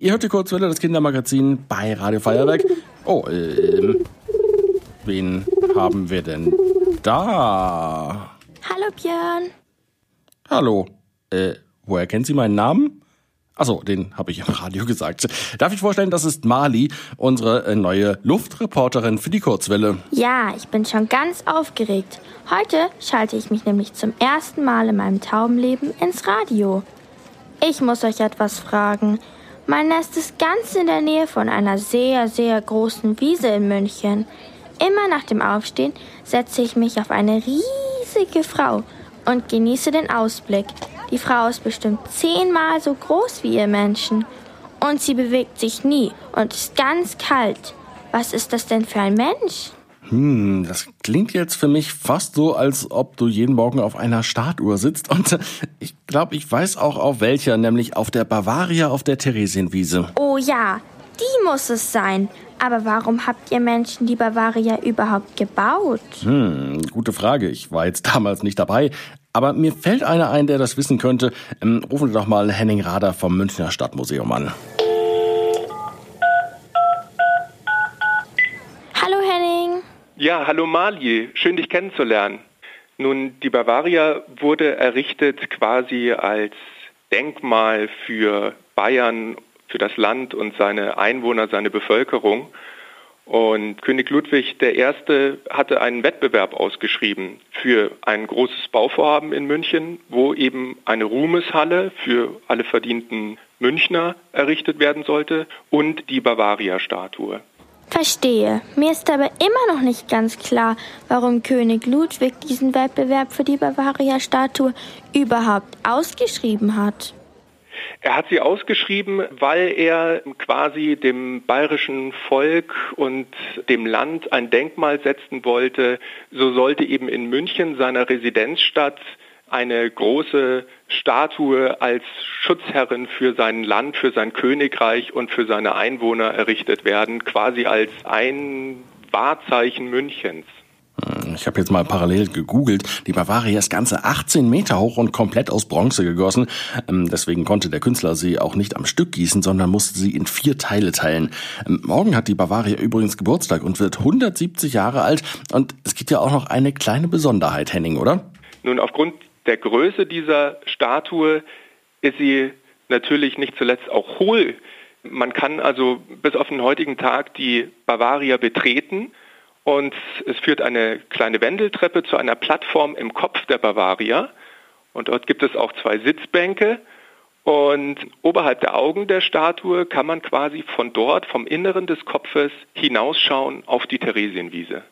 Ihr hört die Kurzwelle, das Kindermagazin bei Radio Feuerwerk. Oh, ähm, wen haben wir denn da? Hallo Björn. Hallo. Äh, woher kennt Sie meinen Namen? Achso, den habe ich im Radio gesagt. Darf ich vorstellen, das ist Mali, unsere äh, neue Luftreporterin für die Kurzwelle. Ja, ich bin schon ganz aufgeregt. Heute schalte ich mich nämlich zum ersten Mal in meinem Taubenleben ins Radio. Ich muss euch etwas fragen. Mein Nest ist ganz in der Nähe von einer sehr, sehr großen Wiese in München. Immer nach dem Aufstehen setze ich mich auf eine riesige Frau und genieße den Ausblick. Die Frau ist bestimmt zehnmal so groß wie ihr Menschen. Und sie bewegt sich nie und ist ganz kalt. Was ist das denn für ein Mensch? Hm, das klingt jetzt für mich fast so, als ob du jeden Morgen auf einer Startuhr sitzt. Und ich glaube, ich weiß auch auf welcher, nämlich auf der Bavaria auf der Theresienwiese. Oh ja, die muss es sein. Aber warum habt ihr Menschen die Bavaria überhaupt gebaut? Hm, gute Frage. Ich war jetzt damals nicht dabei. Aber mir fällt einer ein, der das wissen könnte. Ähm, rufen Sie doch mal Henning Rader vom Münchner Stadtmuseum an. Hallo Henning. Ja, hallo Mali, schön dich kennenzulernen. Nun, die Bavaria wurde errichtet quasi als Denkmal für Bayern, für das Land und seine Einwohner, seine Bevölkerung. Und König Ludwig I. hatte einen Wettbewerb ausgeschrieben für ein großes Bauvorhaben in München, wo eben eine Ruhmeshalle für alle verdienten Münchner errichtet werden sollte und die Bavaria-Statue. Verstehe. Mir ist aber immer noch nicht ganz klar, warum König Ludwig diesen Wettbewerb für die Bavaria-Statue überhaupt ausgeschrieben hat. Er hat sie ausgeschrieben, weil er quasi dem bayerischen Volk und dem Land ein Denkmal setzen wollte. So sollte eben in München, seiner Residenzstadt, eine große Statue als Schutzherrin für sein Land, für sein Königreich und für seine Einwohner errichtet werden, quasi als ein Wahrzeichen Münchens. Ich habe jetzt mal parallel gegoogelt. Die Bavaria ist ganze 18 Meter hoch und komplett aus Bronze gegossen. Ähm, deswegen konnte der Künstler sie auch nicht am Stück gießen, sondern musste sie in vier Teile teilen. Ähm, morgen hat die Bavaria übrigens Geburtstag und wird 170 Jahre alt. Und es gibt ja auch noch eine kleine Besonderheit, Henning, oder? Nun, aufgrund der Größe dieser Statue ist sie natürlich nicht zuletzt auch hohl. Man kann also bis auf den heutigen Tag die Bavaria betreten und es führt eine kleine Wendeltreppe zu einer Plattform im Kopf der Bavaria. Und dort gibt es auch zwei Sitzbänke. Und oberhalb der Augen der Statue kann man quasi von dort, vom Inneren des Kopfes, hinausschauen auf die Theresienwiese.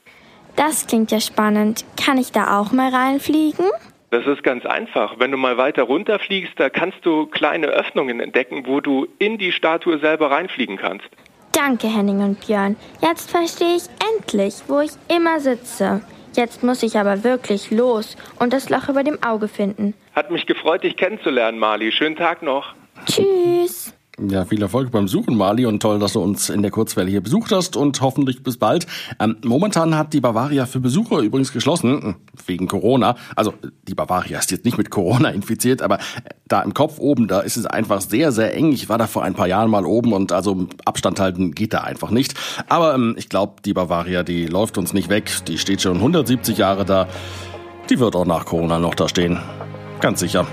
Das klingt ja spannend. Kann ich da auch mal reinfliegen? Das ist ganz einfach. Wenn du mal weiter runterfliegst, da kannst du kleine Öffnungen entdecken, wo du in die Statue selber reinfliegen kannst. Danke, Henning und Björn. Jetzt verstehe ich endlich, wo ich immer sitze. Jetzt muss ich aber wirklich los und das Loch über dem Auge finden. Hat mich gefreut, dich kennenzulernen, Mali. Schönen Tag noch. Tschüss. Ja, viel Erfolg beim Suchen, Mali, und toll, dass du uns in der Kurzwelle hier besucht hast und hoffentlich bis bald. Ähm, momentan hat die Bavaria für Besucher übrigens geschlossen, hm, wegen Corona. Also die Bavaria ist jetzt nicht mit Corona infiziert, aber äh, da im Kopf oben, da ist es einfach sehr, sehr eng. Ich war da vor ein paar Jahren mal oben und also Abstand halten geht da einfach nicht. Aber ähm, ich glaube, die Bavaria, die läuft uns nicht weg. Die steht schon 170 Jahre da. Die wird auch nach Corona noch da stehen. Ganz sicher.